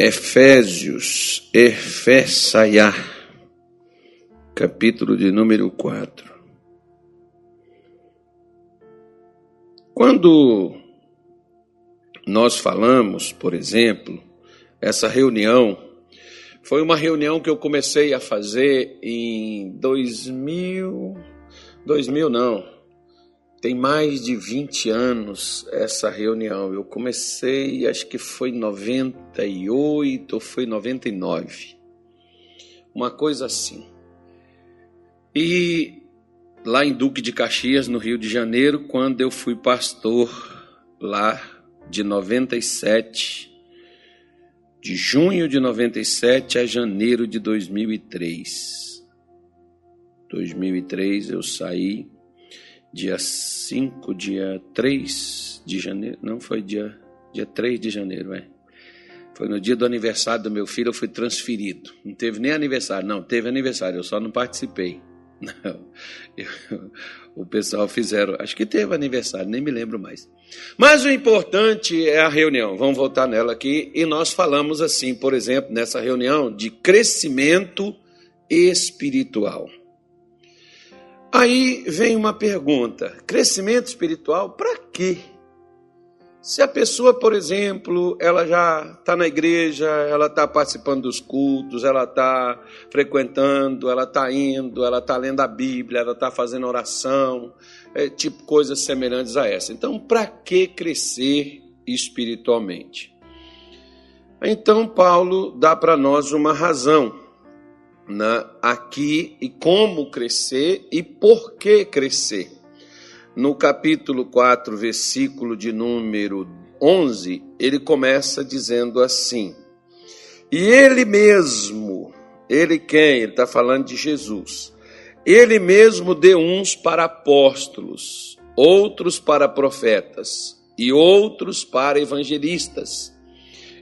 Efésios, Efesaiá, capítulo de número 4. Quando nós falamos, por exemplo, essa reunião, foi uma reunião que eu comecei a fazer em 2000, 2000 não, tem mais de 20 anos essa reunião. Eu comecei, acho que foi em 98 ou foi 99. Uma coisa assim. E lá em Duque de Caxias, no Rio de Janeiro, quando eu fui pastor lá de 97, de junho de 97 a janeiro de 2003. 2003 eu saí dia 5, dia 3 de janeiro, não foi dia, dia 3 de janeiro, é. Foi no dia do aniversário do meu filho, eu fui transferido. Não teve nem aniversário, não, teve aniversário, eu só não participei. Não, eu, o pessoal fizeram, acho que teve aniversário, nem me lembro mais. Mas o importante é a reunião, vamos voltar nela aqui, e nós falamos assim, por exemplo, nessa reunião, de crescimento espiritual. Aí vem uma pergunta: crescimento espiritual para quê? Se a pessoa, por exemplo, ela já está na igreja, ela está participando dos cultos, ela está frequentando, ela está indo, ela está lendo a Bíblia, ela está fazendo oração, é, tipo coisas semelhantes a essa. Então, para que crescer espiritualmente? Então, Paulo dá para nós uma razão né, aqui e como crescer e por que crescer. No capítulo 4, versículo de número 11, ele começa dizendo assim: E ele mesmo, ele quem? Ele está falando de Jesus. Ele mesmo deu uns para apóstolos, outros para profetas, e outros para evangelistas,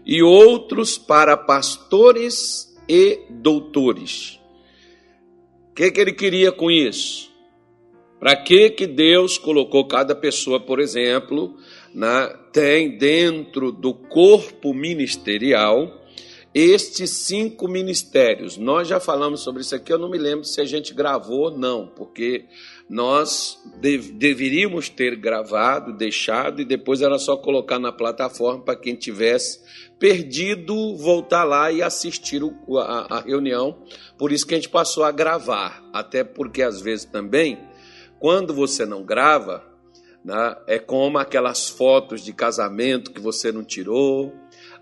e outros para pastores e doutores. O que, que ele queria com isso? Para que, que Deus colocou cada pessoa, por exemplo, na, tem dentro do corpo ministerial estes cinco ministérios. Nós já falamos sobre isso aqui, eu não me lembro se a gente gravou ou não, porque nós dev deveríamos ter gravado, deixado, e depois era só colocar na plataforma para quem tivesse perdido voltar lá e assistir o, a, a reunião. Por isso que a gente passou a gravar, até porque às vezes também, quando você não grava, né, é como aquelas fotos de casamento que você não tirou,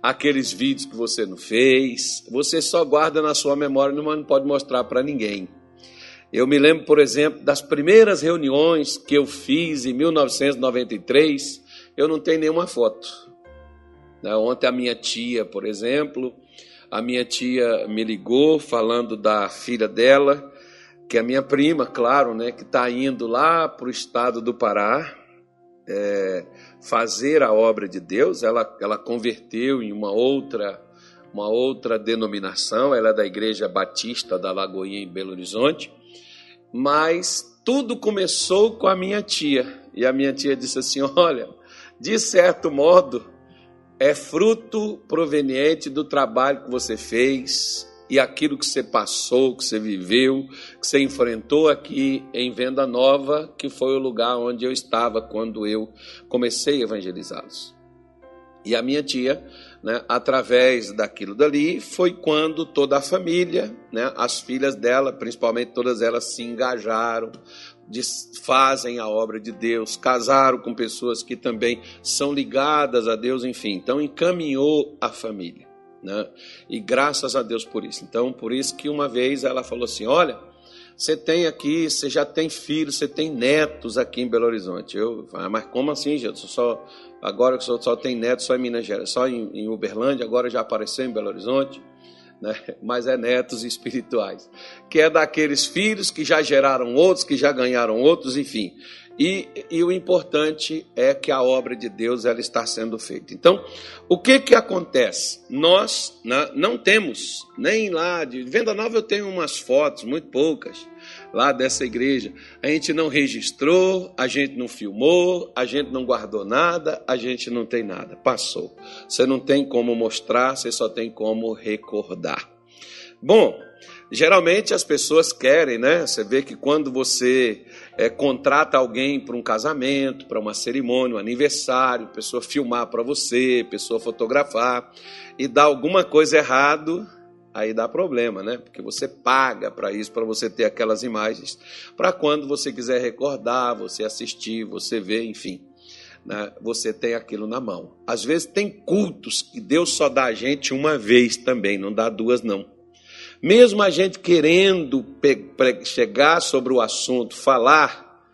aqueles vídeos que você não fez, você só guarda na sua memória, mas não pode mostrar para ninguém. Eu me lembro, por exemplo, das primeiras reuniões que eu fiz em 1993, eu não tenho nenhuma foto. Né, ontem a minha tia, por exemplo, a minha tia me ligou falando da filha dela, que é minha prima, claro, né, que está indo lá para o estado do Pará é, fazer a obra de Deus. Ela, ela converteu em uma outra uma outra denominação, ela é da Igreja Batista da Lagoinha em Belo Horizonte. Mas tudo começou com a minha tia. E a minha tia disse assim: Olha, de certo modo, é fruto proveniente do trabalho que você fez e aquilo que você passou, que você viveu, que você enfrentou aqui em Venda Nova, que foi o lugar onde eu estava quando eu comecei a evangelizá-los. E a minha tia né, através daquilo dali, foi quando toda a família, né, as filhas dela, principalmente todas elas, se engajaram, fazem a obra de Deus, casaram com pessoas que também são ligadas a Deus, enfim. Então, encaminhou a família. Né? E graças a Deus por isso. Então, por isso que uma vez ela falou assim: Olha, você tem aqui, você já tem filhos, você tem netos aqui em Belo Horizonte. Eu, ah, mas como assim, gente? Só, agora só, só tem netos só em Minas Gerais, só em, em Uberlândia, agora já apareceu em Belo Horizonte. Né? Mas é netos espirituais, que é daqueles filhos que já geraram outros, que já ganharam outros, enfim. E, e, o importante é que a obra de Deus ela está sendo feita. Então, o que que acontece? Nós né, não temos nem lá de venda nova eu tenho umas fotos muito poucas lá dessa igreja. A gente não registrou, a gente não filmou, a gente não guardou nada, a gente não tem nada. Passou. Você não tem como mostrar, você só tem como recordar. Bom, geralmente as pessoas querem, né? Você vê que quando você é, contrata alguém para um casamento, para uma cerimônia, um aniversário, pessoa filmar para você, pessoa fotografar, e dá alguma coisa errado, aí dá problema, né? Porque você paga para isso, para você ter aquelas imagens, para quando você quiser recordar, você assistir, você ver, enfim. Né? Você tem aquilo na mão. Às vezes tem cultos que Deus só dá a gente uma vez também, não dá duas, não. Mesmo a gente querendo chegar sobre o assunto, falar,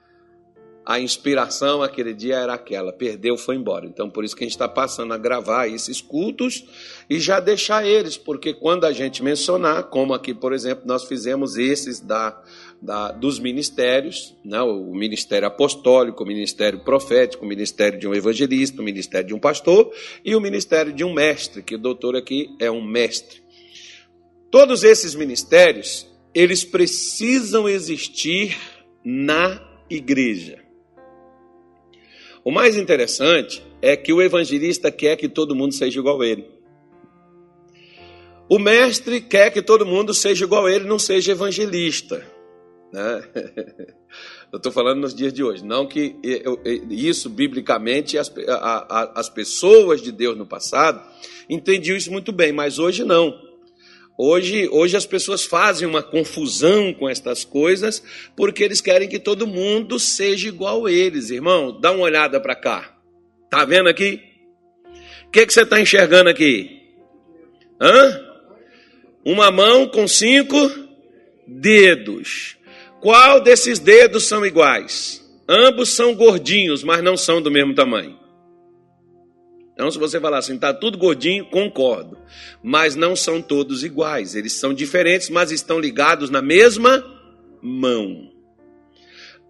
a inspiração aquele dia era aquela, perdeu, foi embora. Então, por isso que a gente está passando a gravar esses cultos e já deixar eles, porque quando a gente mencionar, como aqui, por exemplo, nós fizemos esses da, da, dos ministérios, né? o ministério apostólico, o ministério profético, o ministério de um evangelista, o ministério de um pastor e o ministério de um mestre, que o doutor aqui é um mestre. Todos esses ministérios, eles precisam existir na igreja. O mais interessante é que o evangelista quer que todo mundo seja igual a ele. O mestre quer que todo mundo seja igual a ele, não seja evangelista. Né? Eu estou falando nos dias de hoje. Não que isso, biblicamente, as, as pessoas de Deus no passado entendiam isso muito bem, mas hoje não. Hoje, hoje as pessoas fazem uma confusão com estas coisas porque eles querem que todo mundo seja igual a eles. Irmão, dá uma olhada para cá. Tá vendo aqui? O que, que você está enxergando aqui? Hã? Uma mão com cinco dedos. Qual desses dedos são iguais? Ambos são gordinhos, mas não são do mesmo tamanho. Então, se você falar assim, está tudo gordinho, concordo. Mas não são todos iguais. Eles são diferentes, mas estão ligados na mesma mão.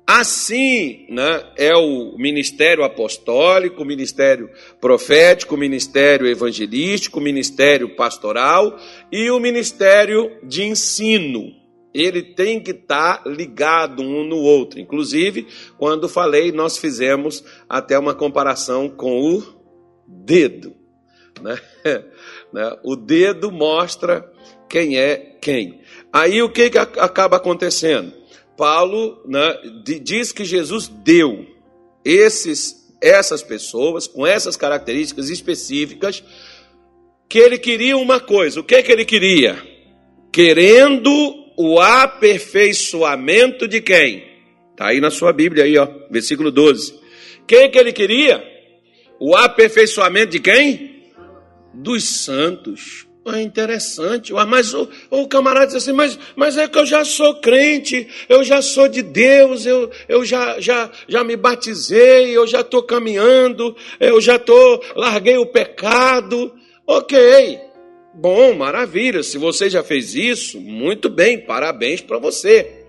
Assim né, é o ministério apostólico, o ministério profético, o ministério evangelístico, o ministério pastoral e o ministério de ensino. Ele tem que estar tá ligado um no outro. Inclusive, quando falei, nós fizemos até uma comparação com o dedo. Né? né? O dedo mostra quem é quem. Aí o que, que acaba acontecendo? Paulo né, diz que Jesus deu esses, essas pessoas com essas características específicas que ele queria uma coisa. O que, que ele queria? Querendo o aperfeiçoamento de quem? Está aí na sua Bíblia, aí, ó, versículo 12. Quem que ele queria? O aperfeiçoamento de quem? Dos santos. É interessante, mas o, o camarada diz assim, mas, mas é que eu já sou crente, eu já sou de Deus, eu, eu já, já, já me batizei, eu já estou caminhando, eu já estou, larguei o pecado. Ok, bom, maravilha, se você já fez isso, muito bem, parabéns para você.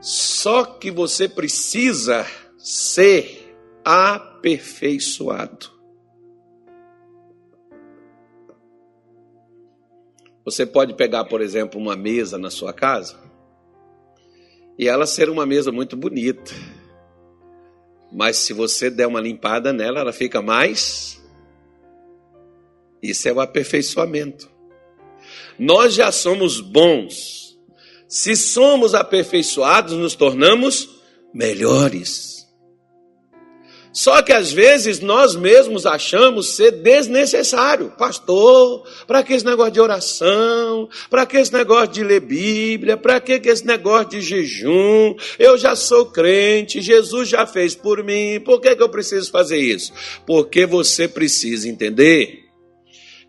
Só que você precisa ser a aperfeiçoado. Você pode pegar, por exemplo, uma mesa na sua casa e ela ser uma mesa muito bonita. Mas se você der uma limpada nela, ela fica mais. Isso é o aperfeiçoamento. Nós já somos bons. Se somos aperfeiçoados, nos tornamos melhores. Só que às vezes nós mesmos achamos ser desnecessário. Pastor, para que esse negócio de oração? Para que esse negócio de ler Bíblia? Para que esse negócio de jejum? Eu já sou crente, Jesus já fez por mim, por que, que eu preciso fazer isso? Porque você precisa entender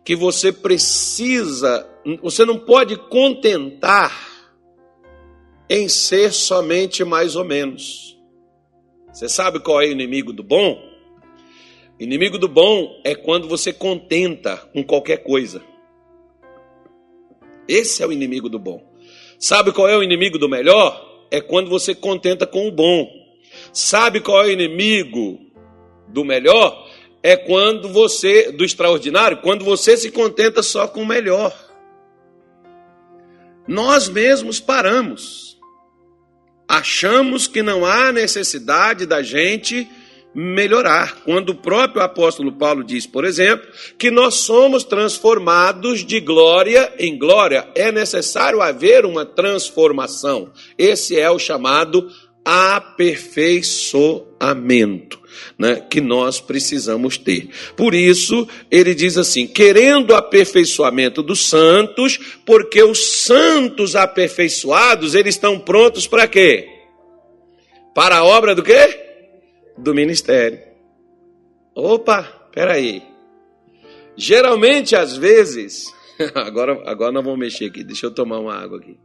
que você precisa, você não pode contentar em ser somente mais ou menos. Você sabe qual é o inimigo do bom? Inimigo do bom é quando você contenta com qualquer coisa. Esse é o inimigo do bom. Sabe qual é o inimigo do melhor? É quando você contenta com o bom. Sabe qual é o inimigo do melhor? É quando você, do extraordinário, quando você se contenta só com o melhor. Nós mesmos paramos. Achamos que não há necessidade da gente melhorar. Quando o próprio apóstolo Paulo diz, por exemplo, que nós somos transformados de glória em glória, é necessário haver uma transformação. Esse é o chamado aperfeiçoamento. Né, que nós precisamos ter. Por isso, ele diz assim: querendo aperfeiçoamento dos santos, porque os santos aperfeiçoados, eles estão prontos para quê? Para a obra do quê? do ministério. Opa, peraí. Geralmente, às vezes, agora, agora nós vamos mexer aqui, deixa eu tomar uma água aqui.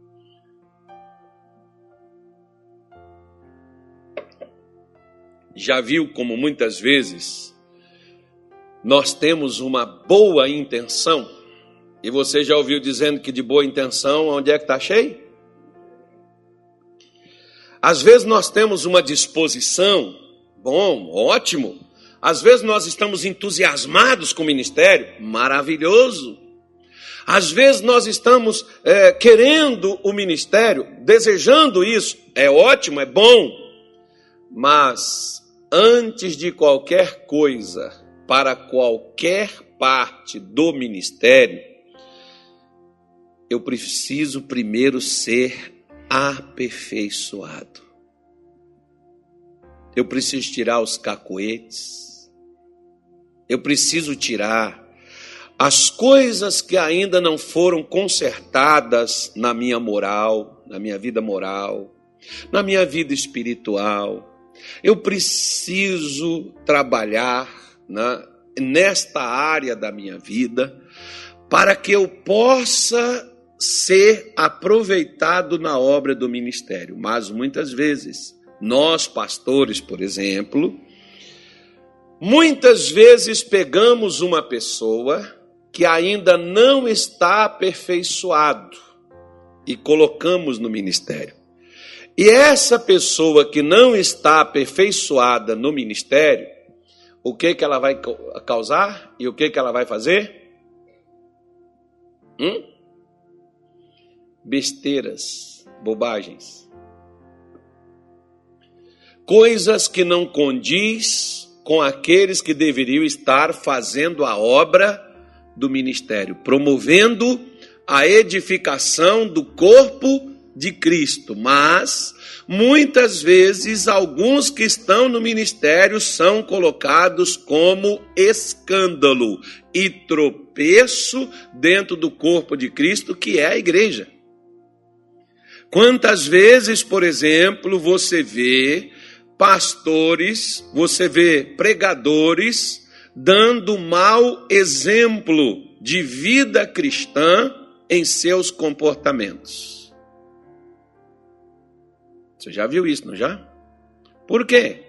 Já viu como muitas vezes nós temos uma boa intenção? E você já ouviu dizendo que de boa intenção, onde é que está cheio? Às vezes nós temos uma disposição Bom, ótimo. Às vezes nós estamos entusiasmados com o ministério, maravilhoso. Às vezes nós estamos é, querendo o ministério, desejando isso, é ótimo, é bom. Mas antes de qualquer coisa, para qualquer parte do ministério, eu preciso primeiro ser aperfeiçoado. Eu preciso tirar os cacoetes. Eu preciso tirar as coisas que ainda não foram consertadas na minha moral, na minha vida moral, na minha vida espiritual. Eu preciso trabalhar né, nesta área da minha vida para que eu possa ser aproveitado na obra do ministério. Mas muitas vezes nós, pastores, por exemplo, muitas vezes pegamos uma pessoa que ainda não está aperfeiçoado e colocamos no ministério. E essa pessoa que não está aperfeiçoada no ministério, o que que ela vai causar e o que que ela vai fazer? Hum? Besteiras, bobagens coisas que não condiz com aqueles que deveriam estar fazendo a obra do ministério, promovendo a edificação do corpo de Cristo. Mas muitas vezes alguns que estão no ministério são colocados como escândalo e tropeço dentro do corpo de Cristo, que é a igreja. Quantas vezes, por exemplo, você vê pastores, você vê pregadores dando mau exemplo de vida cristã em seus comportamentos. Você já viu isso, não já? Por quê?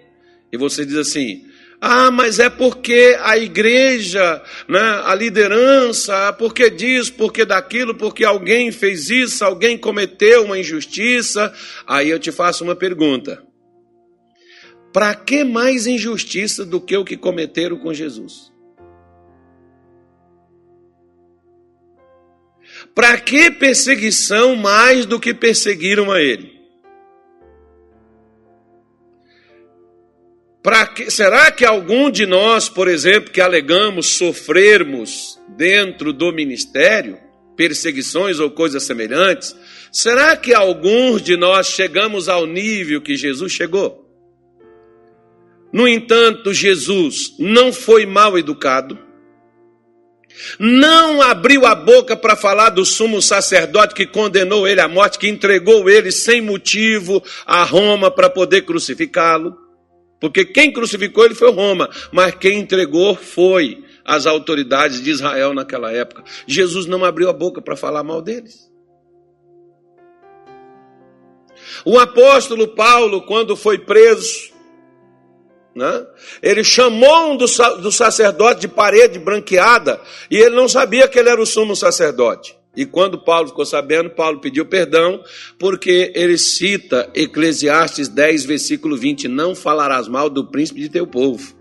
E você diz assim: ah, mas é porque a igreja, né, a liderança, porque diz, porque daquilo, porque alguém fez isso, alguém cometeu uma injustiça. Aí eu te faço uma pergunta: para que mais injustiça do que o que cometeram com Jesus? Para que perseguição mais do que perseguiram a ele? Que, será que algum de nós, por exemplo, que alegamos sofrermos dentro do ministério, perseguições ou coisas semelhantes, será que alguns de nós chegamos ao nível que Jesus chegou? No entanto, Jesus não foi mal educado, não abriu a boca para falar do sumo sacerdote que condenou ele à morte, que entregou ele sem motivo a Roma para poder crucificá-lo. Porque quem crucificou ele foi Roma, mas quem entregou foi as autoridades de Israel naquela época. Jesus não abriu a boca para falar mal deles. O apóstolo Paulo, quando foi preso, né? Ele chamou um do, do sacerdote de parede branqueada e ele não sabia que ele era o sumo sacerdote. E quando Paulo ficou sabendo, Paulo pediu perdão, porque ele cita Eclesiastes 10, versículo 20: Não falarás mal do príncipe de teu povo.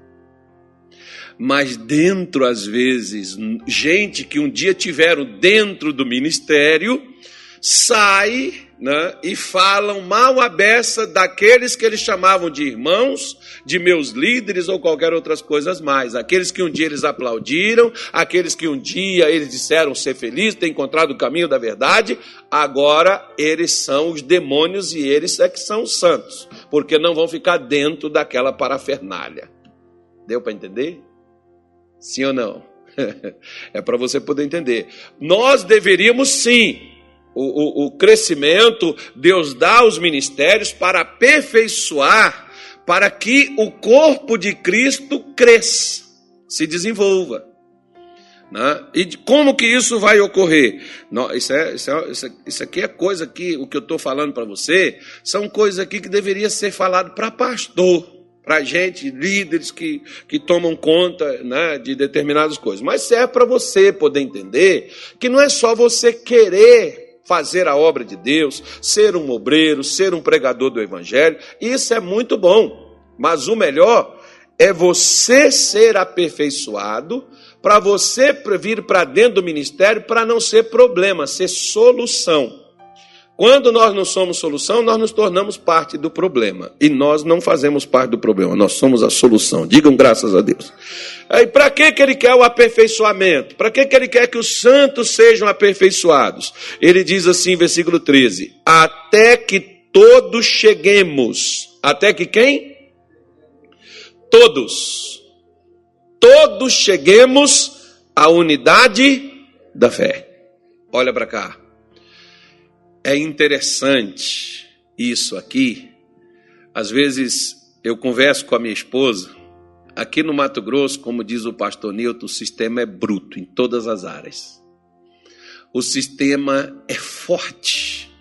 Mas dentro, às vezes, gente que um dia tiveram dentro do ministério, sai né, e falam mal a beça daqueles que eles chamavam de irmãos, de meus líderes ou qualquer outras coisas mais. Aqueles que um dia eles aplaudiram, aqueles que um dia eles disseram ser felizes, ter encontrado o caminho da verdade, agora eles são os demônios e eles é que são os santos, porque não vão ficar dentro daquela parafernália. Deu para entender? Sim ou não? é para você poder entender. Nós deveríamos sim o, o, o crescimento, Deus dá aos ministérios para aperfeiçoar, para que o corpo de Cristo cresça, se desenvolva. Né? E como que isso vai ocorrer? Não, isso, é, isso, é, isso aqui é coisa que o que eu estou falando para você são coisas aqui que deveria ser falado para pastor, para gente, líderes que, que tomam conta né, de determinadas coisas. Mas serve para você poder entender que não é só você querer fazer a obra de Deus, ser um obreiro, ser um pregador do Evangelho, isso é muito bom. Mas o melhor é você ser aperfeiçoado, para você vir para dentro do ministério, para não ser problema, ser solução. Quando nós não somos solução, nós nos tornamos parte do problema. E nós não fazemos parte do problema, nós somos a solução. Digam graças a Deus. E para que, que ele quer o aperfeiçoamento? Para que, que ele quer que os santos sejam aperfeiçoados? Ele diz assim, versículo 13: Até que todos cheguemos. Até que quem? Todos. Todos cheguemos à unidade da fé. Olha para cá. É interessante isso aqui. Às vezes eu converso com a minha esposa. Aqui no Mato Grosso, como diz o pastor Nilton, o sistema é bruto em todas as áreas. O sistema é forte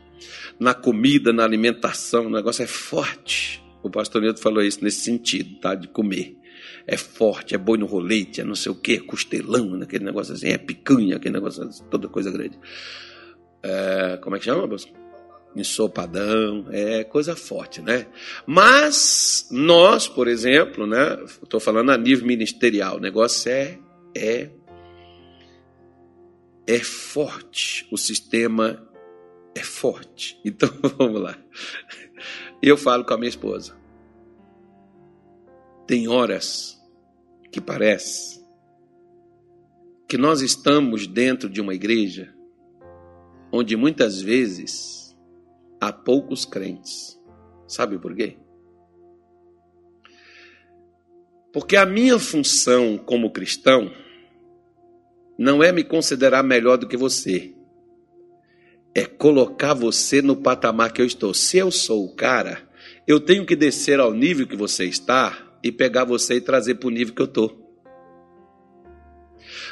na comida, na alimentação, o negócio é forte. O pastor Nilton falou isso nesse sentido, tá? De comer. É forte, é boi no rolete, é não sei o que, costelão, aquele negócio assim, é picanha, aquele negócio, assim, toda coisa grande é, como é que chama? Ensopadão, é coisa forte, né? Mas nós, por exemplo, né? Estou falando a nível ministerial, o negócio é, é, é forte, o sistema é forte. Então vamos lá. Eu falo com a minha esposa. Tem horas que parece que nós estamos dentro de uma igreja onde muitas vezes há poucos crentes. Sabe por quê? Porque a minha função como cristão não é me considerar melhor do que você, é colocar você no patamar que eu estou. Se eu sou o cara, eu tenho que descer ao nível que você está e pegar você e trazer para o nível que eu estou.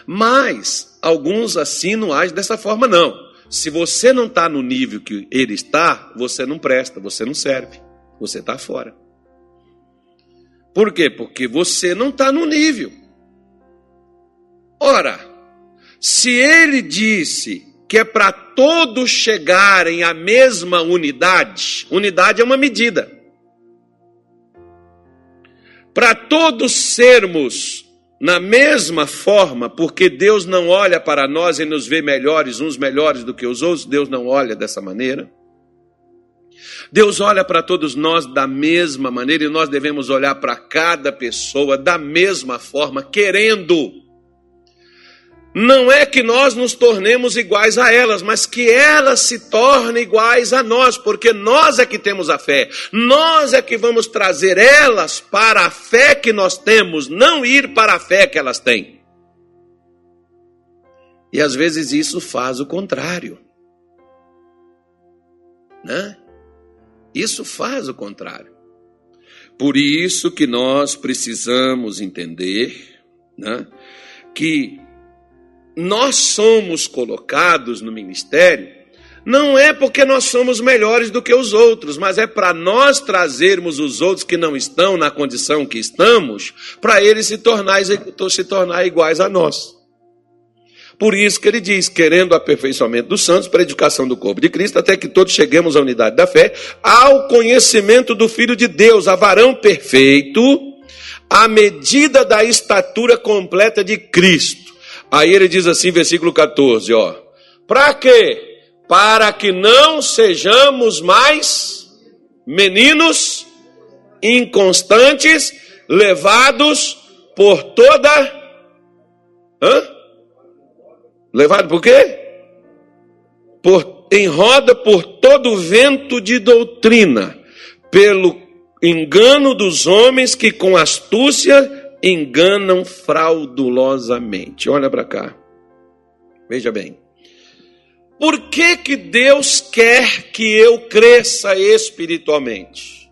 Mas alguns assim não agem dessa forma, não. Se você não está no nível que ele está, você não presta, você não serve, você está fora. Por quê? Porque você não está no nível. Ora, se ele disse que é para todos chegarem à mesma unidade, unidade é uma medida. Para todos sermos na mesma forma, porque Deus não olha para nós e nos vê melhores, uns melhores do que os outros, Deus não olha dessa maneira. Deus olha para todos nós da mesma maneira e nós devemos olhar para cada pessoa da mesma forma, querendo não é que nós nos tornemos iguais a elas, mas que elas se tornem iguais a nós, porque nós é que temos a fé, nós é que vamos trazer elas para a fé que nós temos, não ir para a fé que elas têm. E às vezes isso faz o contrário. Né? Isso faz o contrário. Por isso que nós precisamos entender né, que nós somos colocados no ministério não é porque nós somos melhores do que os outros, mas é para nós trazermos os outros que não estão na condição que estamos, para eles se tornar, se tornar iguais a nós. Por isso que ele diz, querendo o aperfeiçoamento dos santos para a edificação do corpo de Cristo, até que todos cheguemos à unidade da fé, ao conhecimento do Filho de Deus, a varão perfeito, à medida da estatura completa de Cristo. Aí ele diz assim, versículo 14, ó. Para quê? Para que não sejamos mais meninos inconstantes, levados por toda. Hã? Levado por quê? Por, em roda por todo vento de doutrina, pelo engano dos homens que com astúcia enganam fraudulosamente. Olha para cá. Veja bem. Por que, que Deus quer que eu cresça espiritualmente?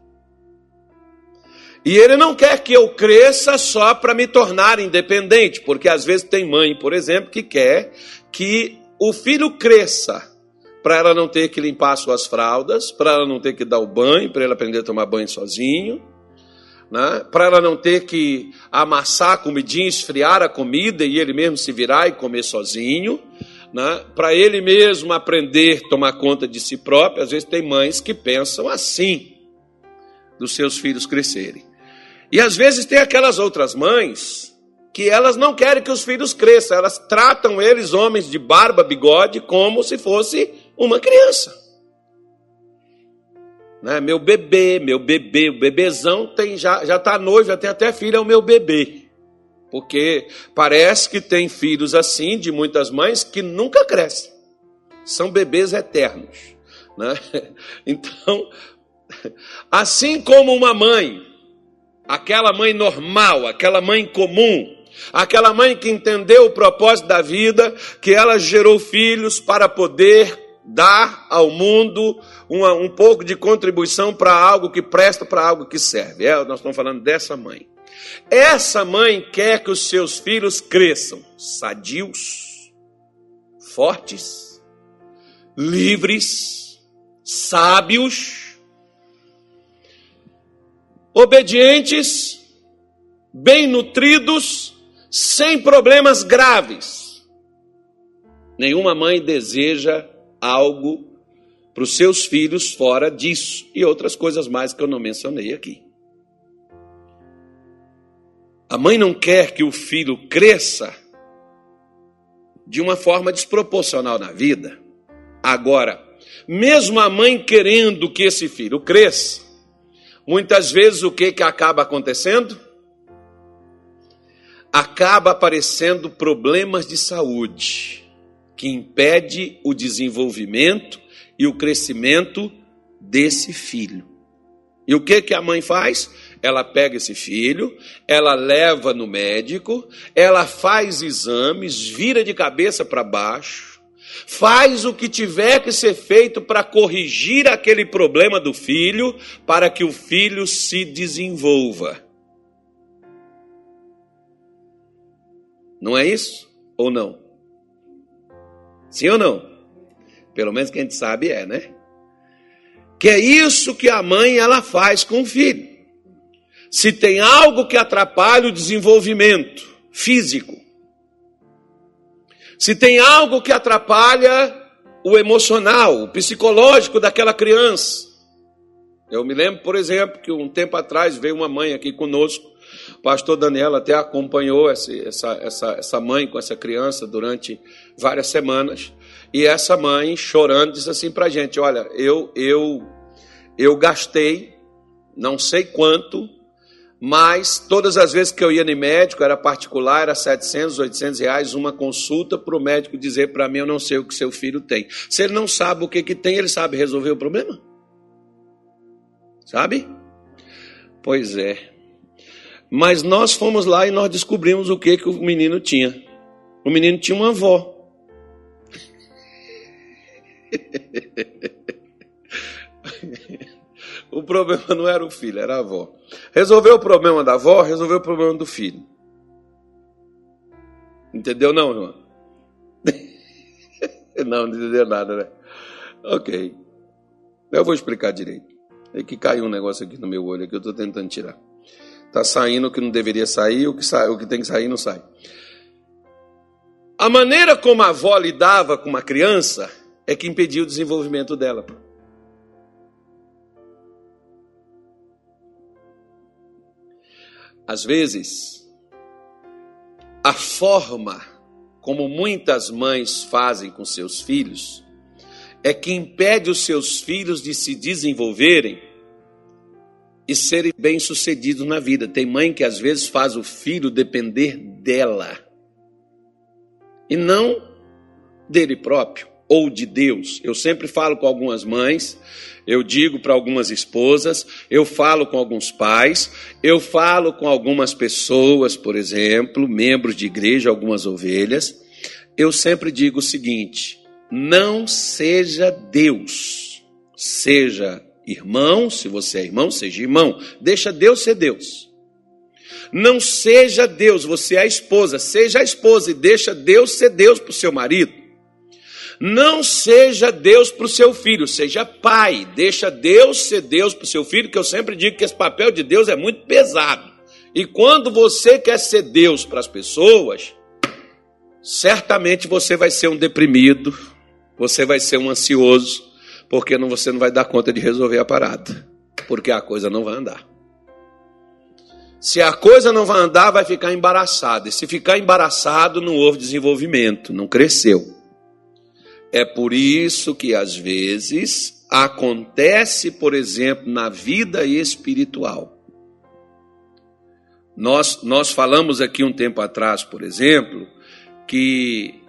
E Ele não quer que eu cresça só para me tornar independente, porque às vezes tem mãe, por exemplo, que quer que o filho cresça para ela não ter que limpar suas fraldas, para ela não ter que dar o banho, para ele aprender a tomar banho sozinho, né? para ela não ter que amassar a comidinha, esfriar a comida e ele mesmo se virar e comer sozinho, né? para ele mesmo aprender a tomar conta de si próprio. Às vezes tem mães que pensam assim dos seus filhos crescerem. E às vezes tem aquelas outras mães que elas não querem que os filhos cresçam, elas tratam eles, homens de barba, bigode, como se fosse uma criança. Né? Meu bebê, meu bebê, o bebezão tem, já está noivo, já tem até filho, é o meu bebê. Porque parece que tem filhos assim, de muitas mães, que nunca crescem. São bebês eternos. Né? Então, assim como uma mãe aquela mãe normal, aquela mãe comum, aquela mãe que entendeu o propósito da vida, que ela gerou filhos para poder dar ao mundo uma, um pouco de contribuição para algo que presta, para algo que serve. É, nós estamos falando dessa mãe. Essa mãe quer que os seus filhos cresçam sadios, fortes, livres, sábios, obedientes, bem nutridos, sem problemas graves. Nenhuma mãe deseja algo para os seus filhos fora disso e outras coisas mais que eu não mencionei aqui. A mãe não quer que o filho cresça de uma forma desproporcional na vida. Agora, mesmo a mãe querendo que esse filho cresça, Muitas vezes o que, que acaba acontecendo? Acaba aparecendo problemas de saúde que impede o desenvolvimento e o crescimento desse filho. E o que que a mãe faz? Ela pega esse filho, ela leva no médico, ela faz exames, vira de cabeça para baixo, Faz o que tiver que ser feito para corrigir aquele problema do filho, para que o filho se desenvolva. Não é isso? Ou não? Sim ou não? Pelo menos quem a gente sabe é, né? Que é isso que a mãe ela faz com o filho. Se tem algo que atrapalha o desenvolvimento físico, se tem algo que atrapalha o emocional, o psicológico daquela criança. Eu me lembro, por exemplo, que um tempo atrás veio uma mãe aqui conosco, pastor Daniel até acompanhou essa, essa, essa, mãe com essa criança durante várias semanas, e essa mãe, chorando, disse assim para a gente: Olha, eu, eu, eu gastei não sei quanto mas todas as vezes que eu ia no médico, era particular, era 700, 800 reais uma consulta para o médico dizer para mim, eu não sei o que seu filho tem. Se ele não sabe o que, que tem, ele sabe resolver o problema? Sabe? Pois é. Mas nós fomos lá e nós descobrimos o que, que o menino tinha. O menino tinha uma avó. O problema não era o filho, era a avó. Resolveu o problema da avó, resolveu o problema do filho. Entendeu não, irmão? não, não entendeu nada, né? Ok. Eu vou explicar direito. É que caiu um negócio aqui no meu olho que eu estou tentando tirar. Está saindo o que não deveria sair, o que, o que tem que sair não sai. A maneira como a avó lidava com uma criança é que impediu o desenvolvimento dela. Às vezes, a forma como muitas mães fazem com seus filhos é que impede os seus filhos de se desenvolverem e serem bem-sucedidos na vida. Tem mãe que às vezes faz o filho depender dela e não dele próprio ou de Deus. Eu sempre falo com algumas mães, eu digo para algumas esposas, eu falo com alguns pais, eu falo com algumas pessoas, por exemplo, membros de igreja, algumas ovelhas. Eu sempre digo o seguinte: não seja Deus, seja irmão, se você é irmão, seja irmão, deixa Deus ser Deus. Não seja Deus, você é a esposa, seja a esposa e deixa Deus ser Deus para o seu marido. Não seja Deus para o seu filho, seja pai, deixa Deus ser Deus para o seu filho, que eu sempre digo que esse papel de Deus é muito pesado. E quando você quer ser Deus para as pessoas, certamente você vai ser um deprimido, você vai ser um ansioso, porque não, você não vai dar conta de resolver a parada, porque a coisa não vai andar. Se a coisa não vai andar, vai ficar embaraçado. E se ficar embaraçado, não houve desenvolvimento, não cresceu. É por isso que às vezes acontece, por exemplo, na vida espiritual. Nós, nós falamos aqui um tempo atrás, por exemplo, que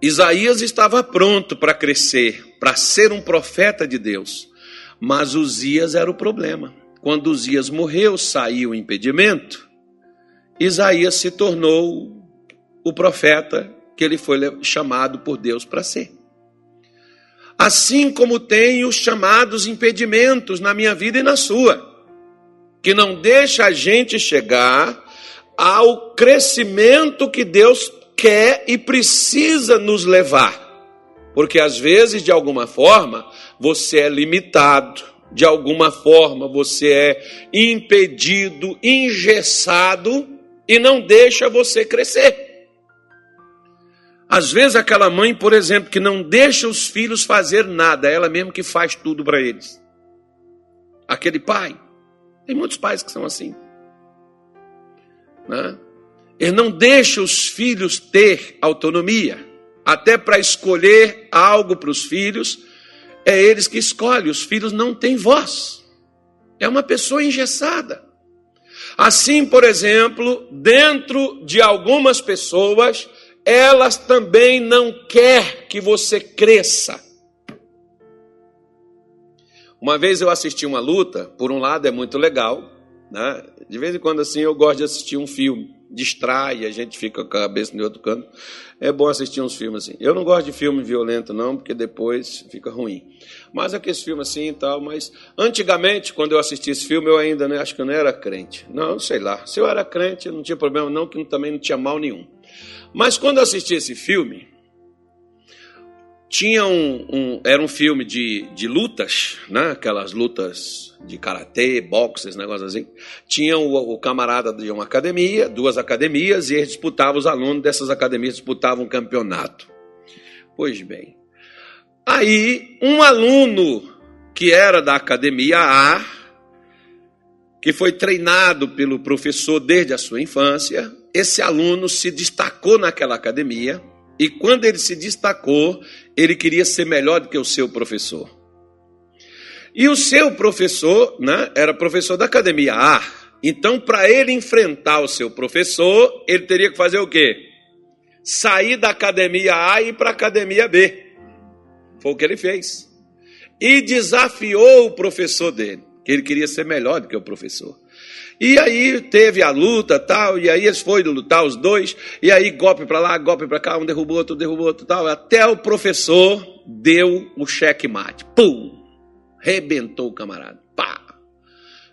Isaías estava pronto para crescer, para ser um profeta de Deus, mas Uzias era o problema. Quando Uzias morreu, saiu o impedimento, Isaías se tornou o profeta que ele foi chamado por Deus para ser. Assim como tem os chamados impedimentos na minha vida e na sua, que não deixa a gente chegar ao crescimento que Deus quer e precisa nos levar. Porque às vezes, de alguma forma, você é limitado, de alguma forma você é impedido, engessado e não deixa você crescer. Às vezes aquela mãe, por exemplo, que não deixa os filhos fazer nada, é ela mesmo que faz tudo para eles. Aquele pai, tem muitos pais que são assim. Né? Ele não deixa os filhos ter autonomia, até para escolher algo para os filhos, é eles que escolhem, os filhos não têm voz. É uma pessoa engessada. Assim, por exemplo, dentro de algumas pessoas, elas também não quer que você cresça. Uma vez eu assisti uma luta, por um lado é muito legal, né? De vez em quando assim eu gosto de assistir um filme distrai, a gente fica com a cabeça em outro canto. É bom assistir uns filmes assim. Eu não gosto de filme violento, não, porque depois fica ruim. Mas aqueles filmes assim e tal, mas antigamente, quando eu assisti esse filme, eu ainda né, acho que eu não era crente. Não, sei lá. Se eu era crente, não tinha problema, não, que também não tinha mal nenhum. Mas quando eu assisti esse filme, tinha um, um, era um filme de, de lutas, né? aquelas lutas de karatê, boxe, esse negócio assim. Tinha o, o, camarada de uma academia, duas academias, e eles disputavam, os alunos dessas academias disputavam um campeonato. Pois bem, aí um aluno que era da academia A, que foi treinado pelo professor desde a sua infância, esse aluno se destacou naquela academia e quando ele se destacou, ele queria ser melhor do que o seu professor. E o seu professor né, era professor da academia A. Então, para ele enfrentar o seu professor, ele teria que fazer o quê? Sair da academia A e ir para a academia B. Foi o que ele fez. E desafiou o professor dele, que ele queria ser melhor do que o professor. E aí teve a luta tal, e aí eles foram lutar os dois, e aí golpe para lá, golpe para cá, um derrubou outro, derrubou outro tal, até o professor deu o checkmate. Pum! Rebentou o camarada. Pá!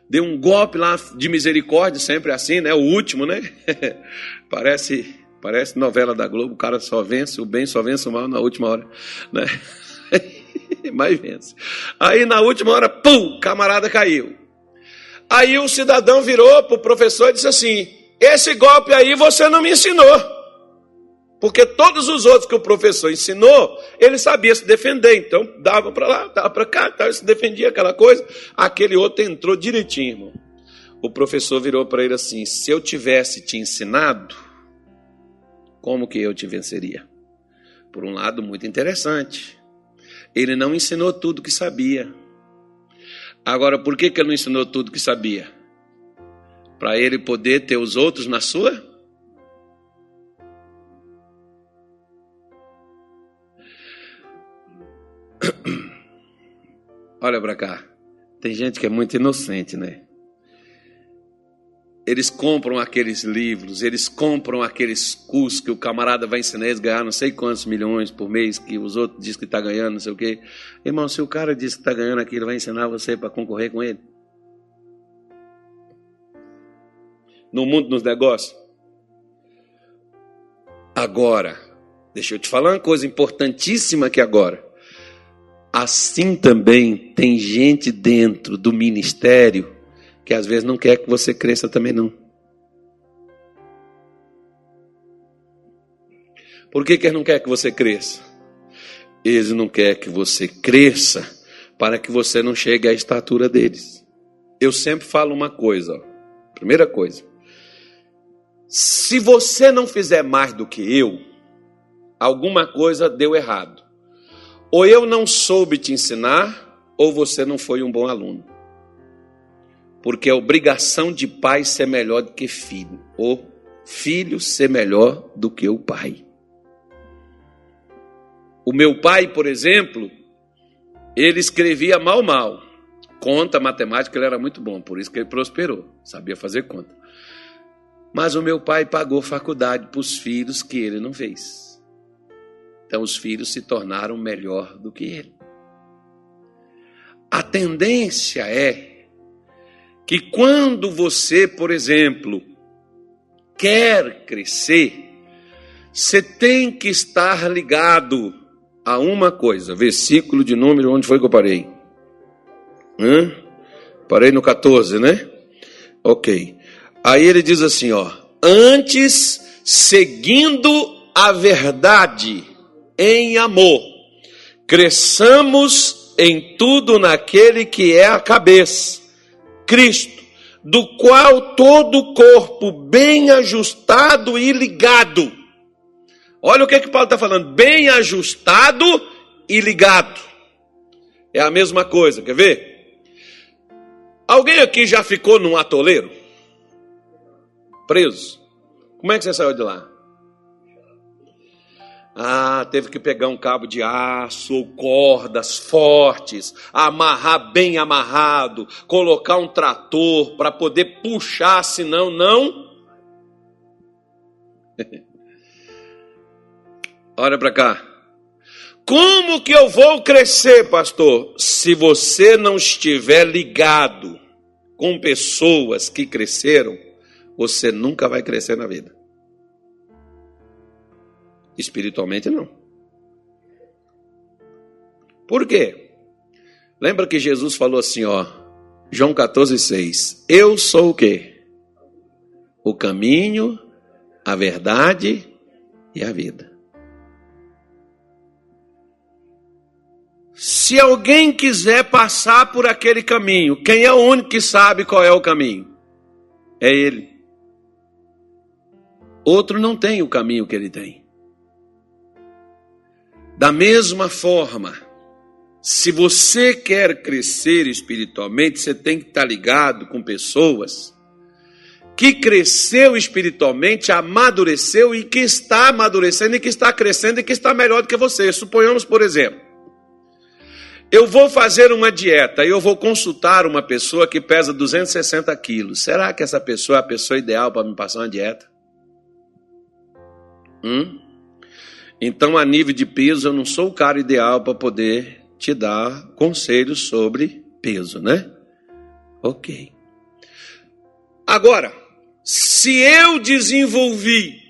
Deu um golpe lá de misericórdia, sempre assim, né? O último, né? parece, parece novela da Globo, o cara só vence, o bem só vence o mal na última hora, né? Mas vence. Aí na última hora, pum, camarada caiu. Aí o cidadão virou para o professor e disse assim: Esse golpe aí você não me ensinou. Porque todos os outros que o professor ensinou, ele sabia se defender. Então, dava para lá, dava para cá, dava, se defendia aquela coisa. Aquele outro entrou direitinho, irmão. O professor virou para ele assim: se eu tivesse te ensinado, como que eu te venceria? Por um lado, muito interessante. Ele não ensinou tudo que sabia. Agora, por que, que ele não ensinou tudo que sabia? Para ele poder ter os outros na sua Olha para cá. Tem gente que é muito inocente, né? Eles compram aqueles livros, eles compram aqueles cursos que o camarada vai ensinar eles a ganhar não sei quantos milhões por mês, que os outros dizem que está ganhando, não sei o quê. Irmão, se o cara diz que está ganhando aquilo, vai ensinar você para concorrer com ele? No mundo dos negócios? Agora, deixa eu te falar uma coisa importantíssima aqui agora. Assim também tem gente dentro do ministério que às vezes não quer que você cresça também não. Por que, que eles não quer que você cresça? Eles não querem que você cresça para que você não chegue à estatura deles. Eu sempre falo uma coisa, ó. primeira coisa. Se você não fizer mais do que eu, alguma coisa deu errado. Ou eu não soube te ensinar, ou você não foi um bom aluno. Porque é obrigação de pai ser melhor do que filho, ou filho ser melhor do que o pai. O meu pai, por exemplo, ele escrevia mal, mal. Conta, matemática, ele era muito bom, por isso que ele prosperou, sabia fazer conta. Mas o meu pai pagou faculdade para os filhos que ele não fez. Então os filhos se tornaram melhor do que ele. A tendência é que quando você, por exemplo, quer crescer, você tem que estar ligado a uma coisa. Versículo de número, onde foi que eu parei? Hã? Parei no 14, né? Ok. Aí ele diz assim, ó. Antes, seguindo a verdade, em amor. Cresçamos em tudo naquele que é a cabeça, Cristo, do qual todo o corpo bem ajustado e ligado. Olha o que, que Paulo está falando: bem ajustado e ligado. É a mesma coisa, quer ver? Alguém aqui já ficou num atoleiro? Preso? Como é que você saiu de lá? Ah, teve que pegar um cabo de aço ou cordas fortes, amarrar bem amarrado, colocar um trator para poder puxar, senão não. Olha para cá. Como que eu vou crescer, pastor? Se você não estiver ligado com pessoas que cresceram, você nunca vai crescer na vida. Espiritualmente, não. Por quê? Lembra que Jesus falou assim, ó, João 14, 6. Eu sou o quê? O caminho, a verdade e a vida. Se alguém quiser passar por aquele caminho, quem é o único que sabe qual é o caminho? É ele. Outro não tem o caminho que ele tem. Da mesma forma, se você quer crescer espiritualmente, você tem que estar ligado com pessoas que cresceu espiritualmente, amadureceu e que está amadurecendo e que está crescendo e que está melhor do que você. Suponhamos, por exemplo, eu vou fazer uma dieta e eu vou consultar uma pessoa que pesa 260 quilos. Será que essa pessoa é a pessoa ideal para me passar uma dieta? Hum? Então, a nível de peso, eu não sou o cara ideal para poder te dar conselhos sobre peso, né? Ok. Agora, se eu desenvolvi,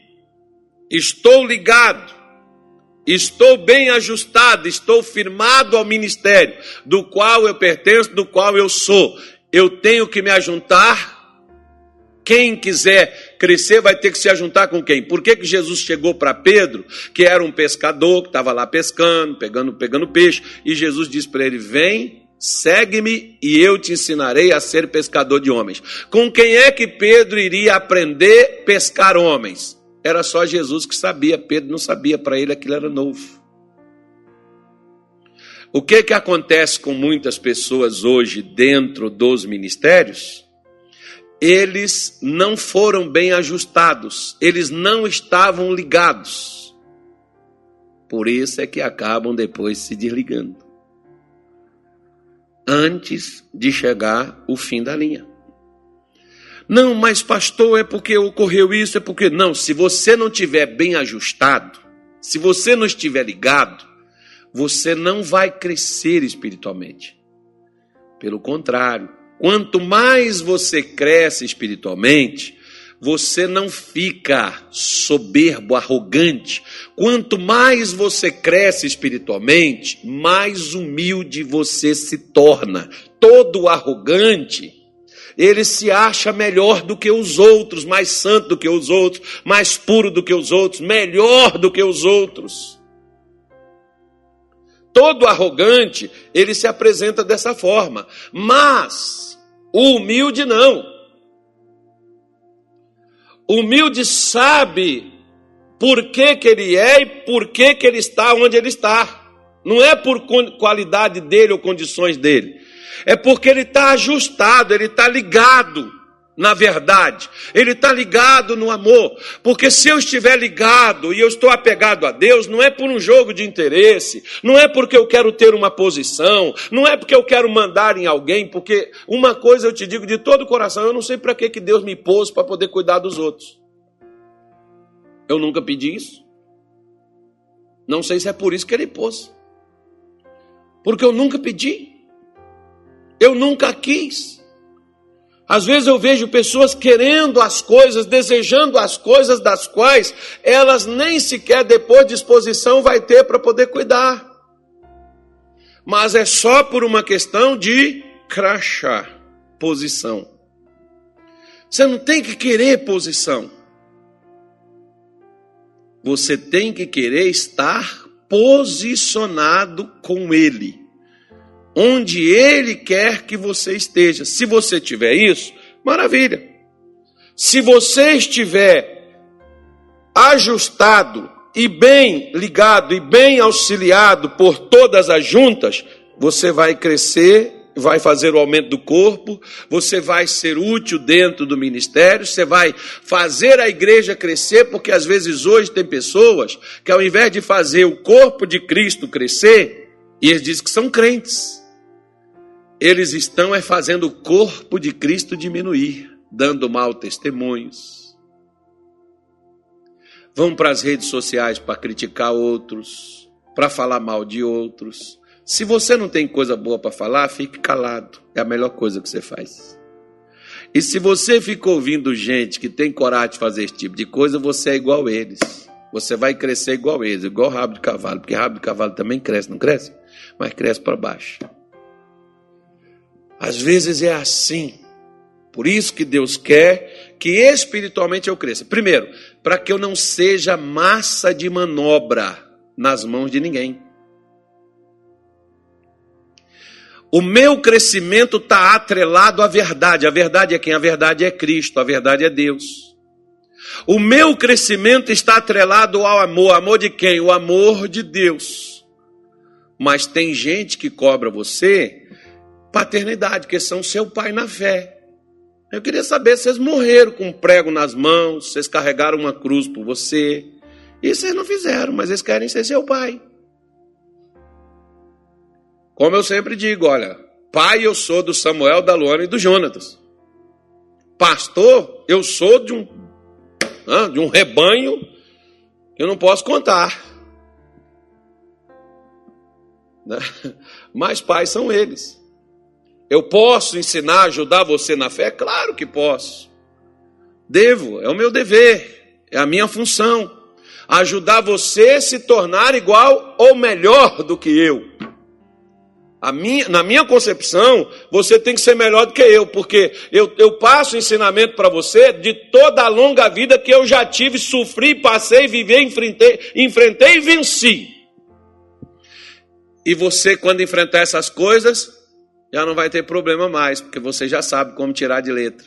estou ligado, estou bem ajustado, estou firmado ao ministério do qual eu pertenço, do qual eu sou, eu tenho que me ajuntar Quem quiser crescer vai ter que se ajuntar com quem? Por que, que Jesus chegou para Pedro, que era um pescador, que estava lá pescando, pegando, pegando peixe, e Jesus disse para ele: Vem, segue-me e eu te ensinarei a ser pescador de homens. Com quem é que Pedro iria aprender a pescar homens? Era só Jesus que sabia, Pedro não sabia, para ele aquilo era novo. O que, que acontece com muitas pessoas hoje dentro dos ministérios? Eles não foram bem ajustados, eles não estavam ligados. Por isso é que acabam depois se desligando. Antes de chegar o fim da linha. Não, mas pastor, é porque ocorreu isso, é porque. Não, se você não tiver bem ajustado, se você não estiver ligado, você não vai crescer espiritualmente. Pelo contrário, Quanto mais você cresce espiritualmente, você não fica soberbo, arrogante. Quanto mais você cresce espiritualmente, mais humilde você se torna. Todo arrogante, ele se acha melhor do que os outros, mais santo do que os outros, mais puro do que os outros, melhor do que os outros. Todo arrogante, ele se apresenta dessa forma. Mas o humilde não. O humilde sabe por que, que ele é e por que, que ele está onde ele está. Não é por qualidade dele ou condições dele. É porque ele está ajustado, ele está ligado na verdade, ele está ligado no amor, porque se eu estiver ligado e eu estou apegado a Deus, não é por um jogo de interesse, não é porque eu quero ter uma posição, não é porque eu quero mandar em alguém, porque uma coisa eu te digo de todo o coração, eu não sei para que, que Deus me pôs para poder cuidar dos outros. Eu nunca pedi isso. Não sei se é por isso que ele pôs. Porque eu nunca pedi. Eu nunca quis. Às vezes eu vejo pessoas querendo as coisas, desejando as coisas das quais elas nem sequer depois disposição vai ter para poder cuidar. Mas é só por uma questão de crachá, posição. Você não tem que querer posição. Você tem que querer estar posicionado com ele onde Ele quer que você esteja. Se você tiver isso, maravilha. Se você estiver ajustado e bem ligado e bem auxiliado por todas as juntas, você vai crescer, vai fazer o aumento do corpo, você vai ser útil dentro do ministério, você vai fazer a igreja crescer, porque às vezes hoje tem pessoas que ao invés de fazer o corpo de Cristo crescer, e eles dizem que são crentes eles estão é fazendo o corpo de Cristo diminuir, dando mal testemunhos. Vão para as redes sociais para criticar outros, para falar mal de outros. Se você não tem coisa boa para falar, fique calado. É a melhor coisa que você faz. E se você fica ouvindo gente que tem coragem de fazer esse tipo de coisa, você é igual a eles. Você vai crescer igual eles, igual rabo de cavalo, porque rabo de cavalo também cresce, não cresce? Mas cresce para baixo. Às vezes é assim. Por isso que Deus quer que espiritualmente eu cresça. Primeiro, para que eu não seja massa de manobra nas mãos de ninguém. O meu crescimento está atrelado à verdade. A verdade é quem? A verdade é Cristo, a verdade é Deus. O meu crescimento está atrelado ao amor. Amor de quem? O amor de Deus. Mas tem gente que cobra você paternidade, que são seu pai na fé. Eu queria saber se vocês morreram com um prego nas mãos, vocês carregaram uma cruz por você. Isso vocês não fizeram, mas eles querem ser seu pai. Como eu sempre digo, olha, pai eu sou do Samuel, da Luana e do Jonatas. Pastor, eu sou de um, de um rebanho que eu não posso contar. Né? Mas pais são eles. Eu posso ensinar, ajudar você na fé? Claro que posso. Devo, é o meu dever, é a minha função. Ajudar você a se tornar igual ou melhor do que eu. minha, na minha concepção, você tem que ser melhor do que eu, porque eu, eu passo ensinamento para você de toda a longa vida que eu já tive, sofri, passei, vivi, enfrentei, enfrentei e venci. E você, quando enfrentar essas coisas, já não vai ter problema mais, porque você já sabe como tirar de letra.